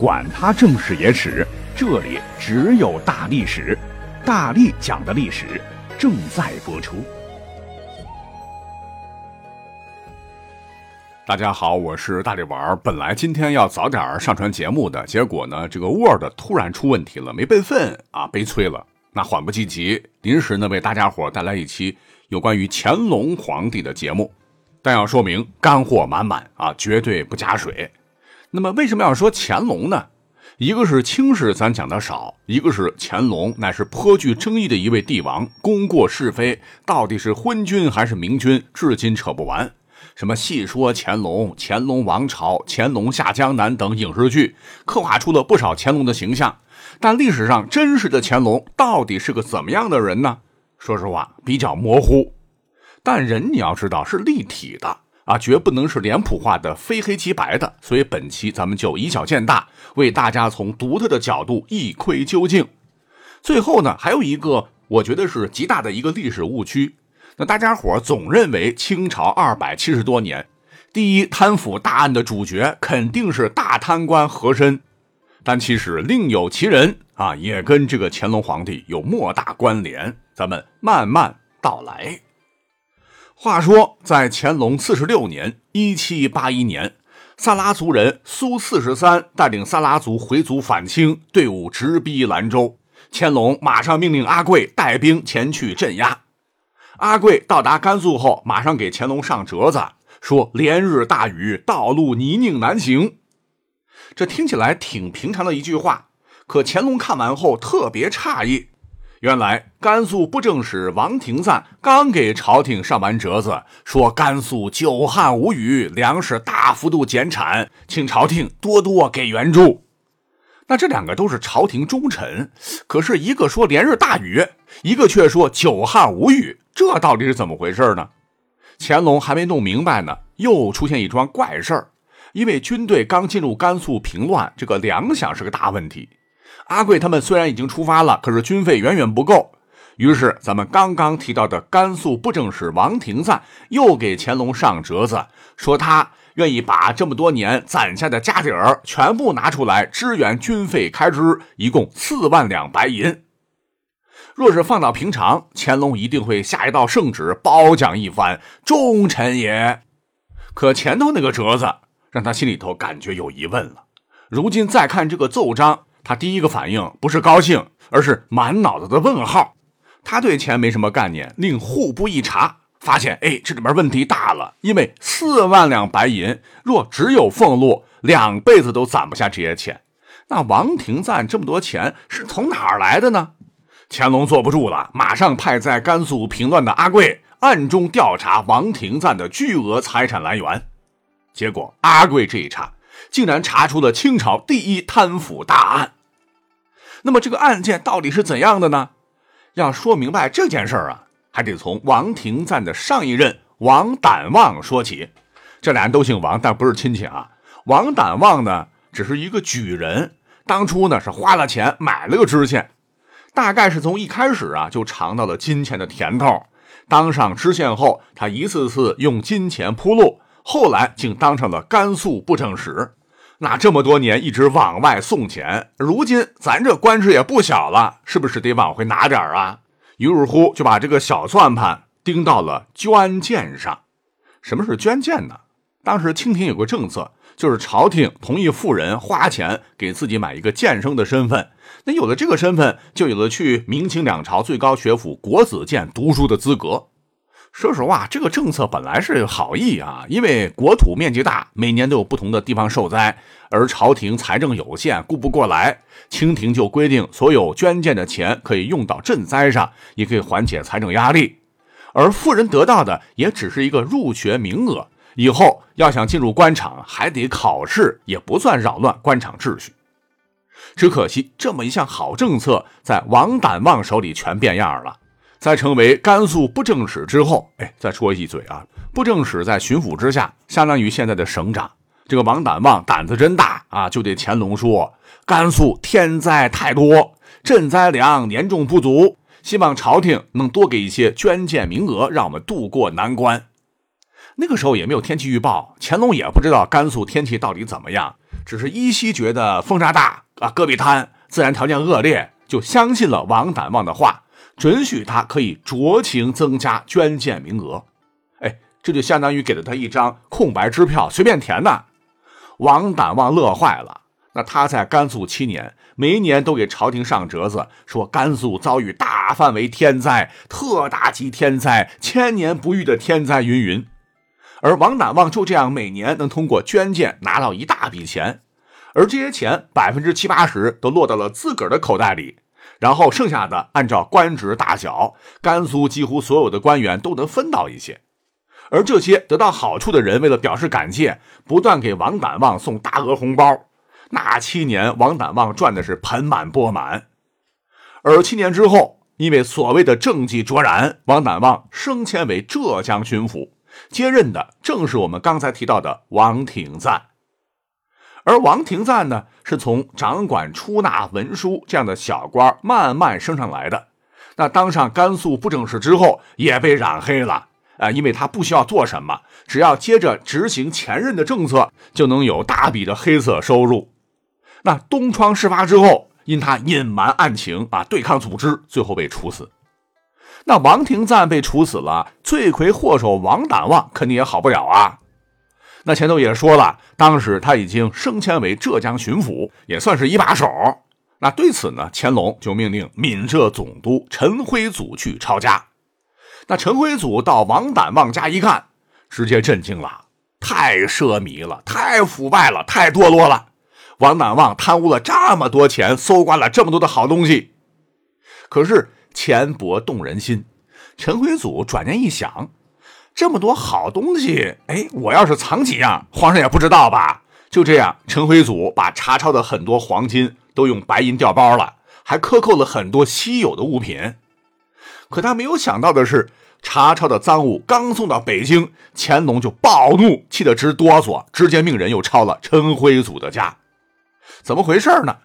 管他正史野史，这里只有大历史，大力讲的历史正在播出。大家好，我是大力丸儿。本来今天要早点上传节目的，结果呢，这个 Word 突然出问题了，没备份啊，悲催了。那缓不济急，临时呢为大家伙带来一期有关于乾隆皇帝的节目，但要说明干货满满啊，绝对不加水。那么为什么要说乾隆呢？一个是清史咱讲的少，一个是乾隆乃是颇具争议的一位帝王，功过是非到底是昏君还是明君，至今扯不完。什么戏说乾隆、乾隆王朝、乾隆下江南等影视剧，刻画出了不少乾隆的形象。但历史上真实的乾隆到底是个怎么样的人呢？说实话，比较模糊。但人你要知道是立体的。啊，绝不能是脸谱化的非黑即白的，所以本期咱们就以小见大，为大家从独特的角度一窥究竟。最后呢，还有一个我觉得是极大的一个历史误区，那大家伙总认为清朝二百七十多年，第一贪腐大案的主角肯定是大贪官和珅，但其实另有其人啊，也跟这个乾隆皇帝有莫大关联。咱们慢慢道来。话说，在乾隆四十六年（一七八一年），萨拉族人苏四十三带领萨拉族回族反清队伍直逼兰州，乾隆马上命令阿贵带兵前去镇压。阿贵到达甘肃后，马上给乾隆上折子，说：“连日大雨，道路泥泞难行。”这听起来挺平常的一句话，可乾隆看完后特别诧异。原来甘肃布政使王廷赞刚给朝廷上完折子，说甘肃久旱无雨，粮食大幅度减产，请朝廷多多给援助。那这两个都是朝廷忠臣，可是一个说连日大雨，一个却说久旱无雨，这到底是怎么回事呢？乾隆还没弄明白呢，又出现一桩怪事儿，因为军队刚进入甘肃平乱，这个粮饷是个大问题。阿贵他们虽然已经出发了，可是军费远远不够。于是，咱们刚刚提到的甘肃布政使王廷赞又给乾隆上折子，说他愿意把这么多年攒下的家底儿全部拿出来支援军费开支，一共四万两白银。若是放到平常，乾隆一定会下一道圣旨褒奖一番，忠臣也。可前头那个折子让他心里头感觉有疑问了。如今再看这个奏章。他第一个反应不是高兴，而是满脑子的问号。他对钱没什么概念，令户部一查，发现，哎，这里边问题大了。因为四万两白银，若只有俸禄，两辈子都攒不下这些钱。那王廷赞这么多钱是从哪儿来的呢？乾隆坐不住了，马上派在甘肃平乱的阿贵暗中调查王廷赞的巨额财产来源。结果，阿贵这一查。竟然查出了清朝第一贪腐大案。那么这个案件到底是怎样的呢？要说明白这件事儿啊，还得从王廷赞的上一任王胆旺说起。这俩人都姓王，但不是亲戚啊。王胆旺呢，只是一个举人，当初呢是花了钱买了个知县，大概是从一开始啊就尝到了金钱的甜头。当上知县后，他一次次用金钱铺路，后来竟当上了甘肃布政使。那这么多年一直往外送钱，如今咱这官职也不小了，是不是得往回拿点啊？于是乎就把这个小算盘盯到了捐建上。什么是捐建呢？当时清廷有个政策，就是朝廷同意富人花钱给自己买一个监生的身份。那有了这个身份，就有了去明清两朝最高学府国子监读书的资格。说实话，这个政策本来是好意啊，因为国土面积大，每年都有不同的地方受灾，而朝廷财政有限，顾不过来，清廷就规定所有捐建的钱可以用到赈灾上，也可以缓解财政压力。而富人得到的也只是一个入学名额，以后要想进入官场还得考试，也不算扰乱官场秩序。只可惜这么一项好政策，在王胆旺手里全变样了。在成为甘肃布政使之后，哎，再说一嘴啊，布政使在巡抚之下，相当于现在的省长。这个王胆旺胆子真大啊，就对乾隆说：“甘肃天灾太多，赈灾粮严重不足，希望朝廷能多给一些捐建名额，让我们渡过难关。”那个时候也没有天气预报，乾隆也不知道甘肃天气到底怎么样，只是依稀觉得风沙大啊，戈壁滩，自然条件恶劣，就相信了王胆旺的话，准许他可以酌情增加捐建名额。哎，这就相当于给了他一张空白支票，随便填的。王胆旺乐坏了。那他在甘肃七年，每一年都给朝廷上折子，说甘肃遭遇大范围天灾、特大级天灾、千年不遇的天灾云云。而王胆旺就这样每年能通过捐建拿到一大笔钱，而这些钱百分之七八十都落到了自个儿的口袋里，然后剩下的按照官职大小，甘肃几乎所有的官员都能分到一些。而这些得到好处的人，为了表示感谢，不断给王胆旺送大额红包。那七年，王胆旺赚的是盆满钵满。而七年之后，因为所谓的政绩卓然，王胆旺升迁为浙江巡抚，接任的正是我们刚才提到的王廷赞。而王廷赞呢，是从掌管出纳文书这样的小官慢慢升上来的。那当上甘肃布政使之后，也被染黑了。啊，因为他不需要做什么，只要接着执行前任的政策，就能有大笔的黑色收入。那东窗事发之后，因他隐瞒案情啊，对抗组织，最后被处死。那王廷赞被处死了，罪魁祸首王胆旺肯定也好不了啊。那前头也说了，当时他已经升迁为浙江巡抚，也算是一把手。那对此呢，乾隆就命令闽浙总督陈辉祖去抄家。那陈辉祖到王胆望家一看，直接震惊了，太奢靡了，太腐败了，太堕落了。王胆望贪污了这么多钱，搜刮了这么多的好东西。可是钱帛动人心，陈辉祖转念一想，这么多好东西，哎，我要是藏几样，皇上也不知道吧？就这样，陈辉祖把查抄的很多黄金都用白银调包了，还克扣了很多稀有的物品。可他没有想到的是。查抄的赃物刚送到北京，乾隆就暴怒，气得直哆嗦，直接命人又抄了陈辉祖的家。怎么回事呢？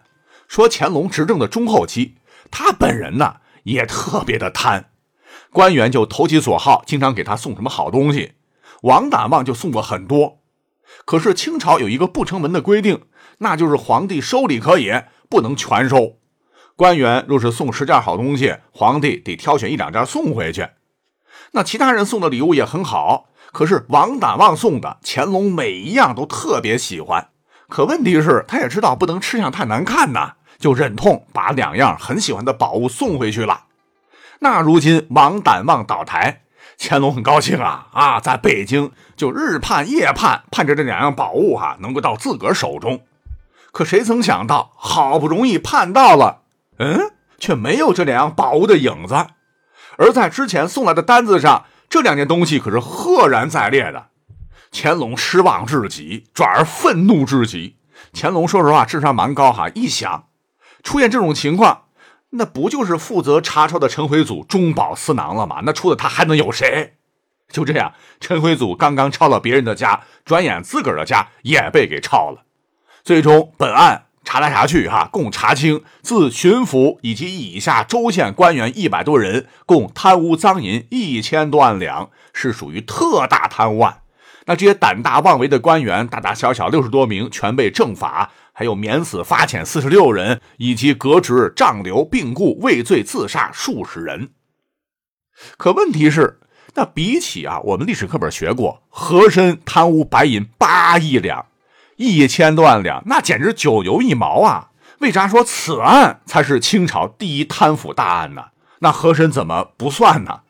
说乾隆执政的中后期，他本人呢也特别的贪，官员就投其所好，经常给他送什么好东西。王胆旺就送过很多。可是清朝有一个不成文的规定，那就是皇帝收礼可以，不能全收。官员若是送十件好东西，皇帝得挑选一两件送回去。那其他人送的礼物也很好，可是王胆旺送的，乾隆每一样都特别喜欢。可问题是，他也知道不能吃相太难看呐，就忍痛把两样很喜欢的宝物送回去了。那如今王胆望倒台，乾隆很高兴啊啊，在北京就日盼夜盼，盼着这两样宝物哈能够到自个儿手中。可谁曾想到，好不容易盼到了，嗯，却没有这两样宝物的影子。而在之前送来的单子上，这两件东西可是赫然在列的。乾隆失望至极，转而愤怒至极。乾隆说实话，智商蛮高哈。一想，出现这种情况，那不就是负责查抄的陈辉祖中饱私囊了吗？那除了他还能有谁？就这样，陈辉祖刚刚抄了别人的家，转眼自个儿的家也被给抄了。最终，本案。查来查去，哈，共查清自巡抚以及以下州县官员一百多人，共贪污赃银一千多万两，是属于特大贪污案。那这些胆大妄为的官员，大大小小六十多名，全被正法，还有免死发遣四十六人，以及革职、杖流、病故、畏罪自杀数十人。可问题是，那比起啊，我们历史课本学过，和珅贪污白银八亿两。一千多万两，那简直九牛一毛啊！为啥说此案才是清朝第一贪腐大案呢？那和珅怎么不算呢？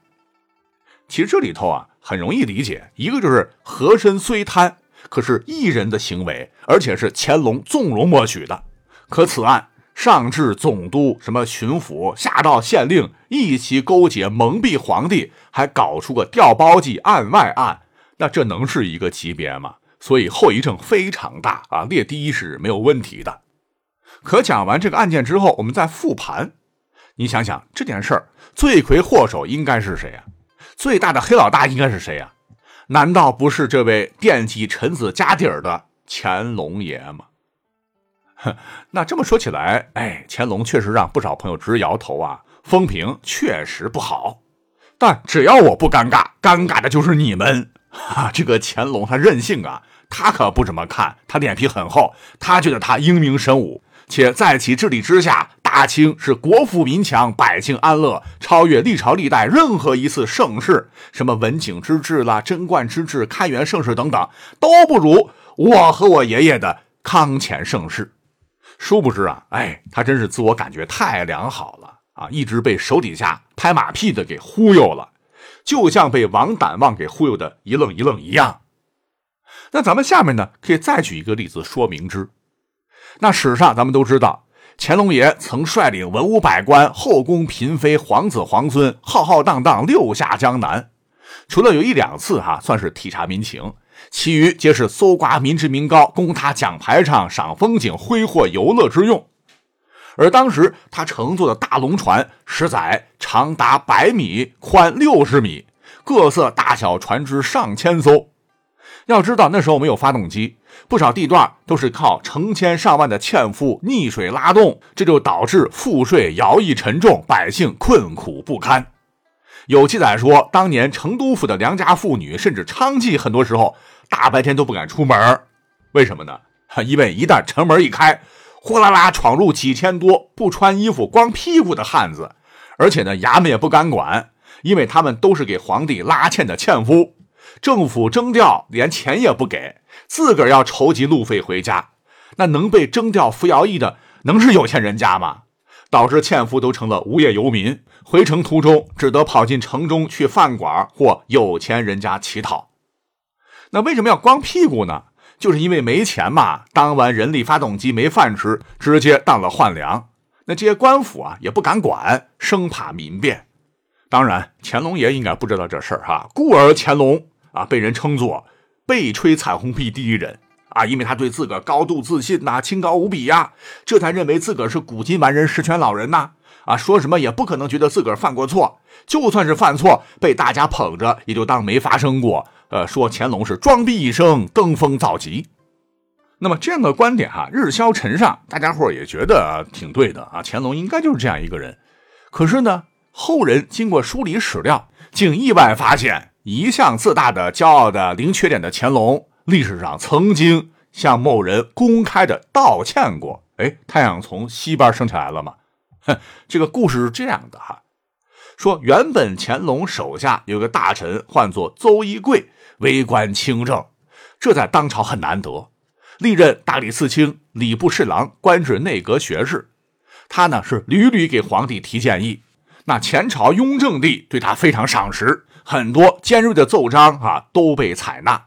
其实这里头啊，很容易理解，一个就是和珅虽贪，可是一人的行为，而且是乾隆纵容默许的。可此案上至总督，什么巡抚，下到县令，一起勾结蒙蔽皇帝，还搞出个调包计案外案，那这能是一个级别吗？所以后遗症非常大啊，列第一是没有问题的。可讲完这个案件之后，我们再复盘，你想想这件事儿，罪魁祸首应该是谁呀？最大的黑老大应该是谁呀？难道不是这位惦记臣子家底儿的乾隆爷吗？哼，那这么说起来，哎，乾隆确实让不少朋友直摇头啊，风评确实不好。但只要我不尴尬，尴尬的就是你们。哈，这个乾隆他任性啊，他可不怎么看，他脸皮很厚，他觉得他英明神武，且在其治理之下，大清是国富民强，百姓安乐，超越历朝历代任何一次盛世，什么文景之治啦、贞观之治、开元盛世等等，都不如我和我爷爷的康乾盛世。殊不知啊，哎，他真是自我感觉太良好了啊，一直被手底下拍马屁的给忽悠了，就像被王胆旺给忽悠的一愣一愣一样。那咱们下面呢，可以再举一个例子说明之。那史上咱们都知道，乾隆爷曾率领文武百官、后宫嫔妃、皇子皇孙，浩浩荡荡六下江南，除了有一两次哈，算是体察民情。其余皆是搜刮民脂民膏，供他讲排场、赏风景、挥霍游乐之用。而当时他乘坐的大龙船，十载长达百米，宽六十米，各色大小船只上千艘。要知道那时候没有发动机，不少地段都是靠成千上万的纤夫逆水拉动，这就导致赋税徭役沉重，百姓困苦不堪。有记载说，当年成都府的良家妇女，甚至娼妓，很多时候大白天都不敢出门为什么呢？因为一旦城门一开，呼啦啦闯入几千多不穿衣服、光屁股的汉子，而且呢，衙门也不敢管，因为他们都是给皇帝拉纤的纤夫，政府征调连钱也不给，自个儿要筹集路费回家。那能被征调服徭役的，能是有钱人家吗？导致纤夫都成了无业游民，回城途中只得跑进城中去饭馆或有钱人家乞讨。那为什么要光屁股呢？就是因为没钱嘛。当完人力发动机没饭吃，直接当了换粮。那这些官府啊也不敢管，生怕民变。当然，乾隆爷应该不知道这事儿哈。故而乾隆啊被人称作被吹彩虹屁第一人。啊，因为他对自个高度自信呐，清高无比呀，这才认为自个是古今完人、十全老人呐。啊，说什么也不可能觉得自个儿犯过错，就算是犯错，被大家捧着，也就当没发生过。呃，说乾隆是装逼一生，登峰造极。那么这样的观点哈，日消尘上，大家伙也觉得挺对的啊。乾隆应该就是这样一个人。可是呢，后人经过梳理史料，竟意外发现，一向自大的、骄傲的、零缺点的乾隆。历史上曾经向某人公开的道歉过。哎，太阳从西边升起来了吗？哼，这个故事是这样的哈，说原本乾隆手下有个大臣，唤作邹一贵，为官清正，这在当朝很难得，历任大理寺卿、礼部侍郎，官至内阁学士。他呢是屡屡给皇帝提建议，那前朝雍正帝对他非常赏识，很多尖锐的奏章啊都被采纳。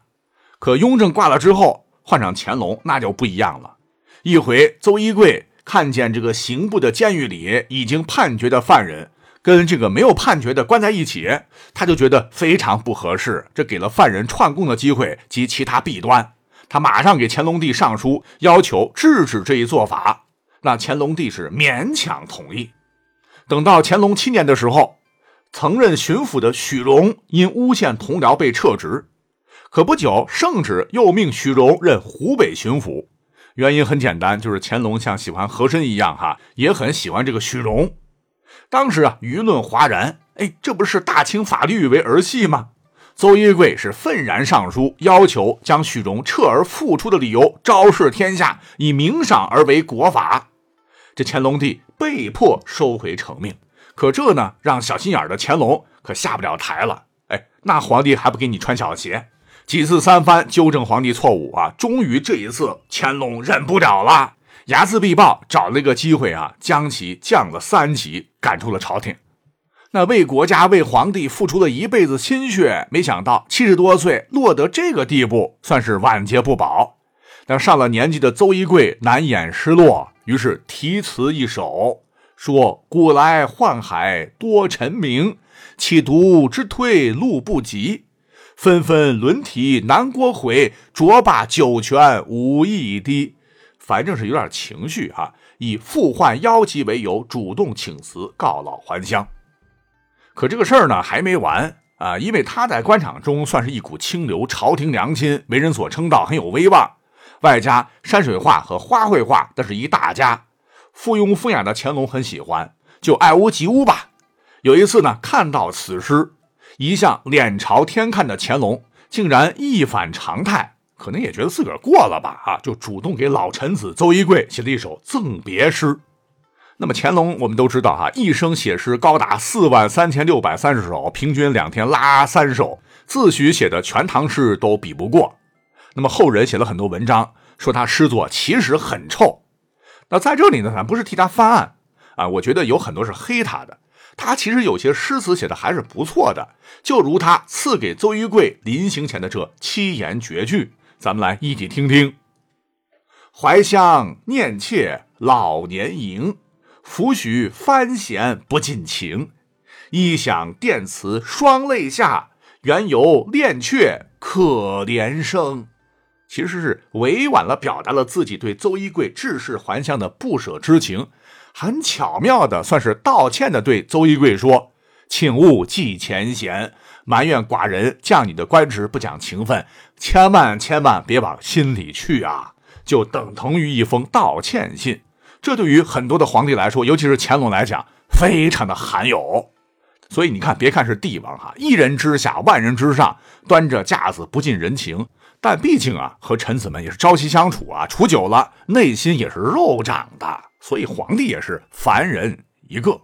可雍正挂了之后，换上乾隆，那就不一样了。一回，邹一贵看见这个刑部的监狱里已经判决的犯人跟这个没有判决的关在一起，他就觉得非常不合适，这给了犯人串供的机会及其他弊端。他马上给乾隆帝上书，要求制止这一做法。那乾隆帝是勉强同意。等到乾隆七年的时候，曾任巡抚的许荣因诬陷同僚被撤职。可不久，圣旨又命许荣任湖北巡抚，原因很简单，就是乾隆像喜欢和珅一样，哈，也很喜欢这个许荣。当时啊，舆论哗然，哎，这不是大清法律为儿戏吗？邹一贵是愤然上书，要求将许荣撤而复出的理由昭示天下，以明赏而为国法。这乾隆帝被迫收回成命。可这呢，让小心眼的乾隆可下不了台了。哎，那皇帝还不给你穿小鞋？几次三番纠正皇帝错误啊，终于这一次乾隆忍不了了，睚眦必报，找了一个机会啊，将其降了三级，赶出了朝廷。那为国家为皇帝付出了一辈子心血，没想到七十多岁落得这个地步，算是晚节不保。但上了年纪的邹一贵难掩失落，于是题词一首，说：“古来宦海多臣名，岂独之推路不及。”纷纷轮题南国悔，卓罢九泉无一滴。反正是有点情绪哈，以父患腰疾为由，主动请辞，告老还乡。可这个事儿呢还没完啊，因为他在官场中算是一股清流，朝廷良心，为人所称道，很有威望。外加山水画和花卉画，那是一大家。附庸风雅的乾隆很喜欢，就爱屋及乌吧。有一次呢，看到此诗。一向脸朝天看的乾隆，竟然一反常态，可能也觉得自个儿过了吧啊，就主动给老臣子邹一贵写了一首赠别诗。那么乾隆我们都知道哈，一生写诗高达四万三千六百三十首，平均两天拉三首，自诩写的全唐诗都比不过。那么后人写了很多文章，说他诗作其实很臭。那在这里呢，咱不是替他翻案啊，我觉得有很多是黑他的。他其实有些诗词写的还是不错的，就如他赐给邹玉贵临行前的这七言绝句，咱们来一起听听：怀乡念妾老年迎。抚许藩闲不尽情，一想电词双泪下，缘由恋却可怜生。其实是委婉了表达了自己对邹一贵致仕还乡的不舍之情，很巧妙的算是道歉的对邹一贵说：“请勿记前嫌，埋怨寡人降你的官职不讲情分，千万千万别往心里去啊！”就等同于一封道歉信。这对于很多的皇帝来说，尤其是乾隆来讲，非常的罕有。所以你看，别看是帝王哈，一人之下，万人之上，端着架子不近人情，但毕竟啊，和臣子们也是朝夕相处啊，处久了，内心也是肉长的。所以皇帝也是凡人一个。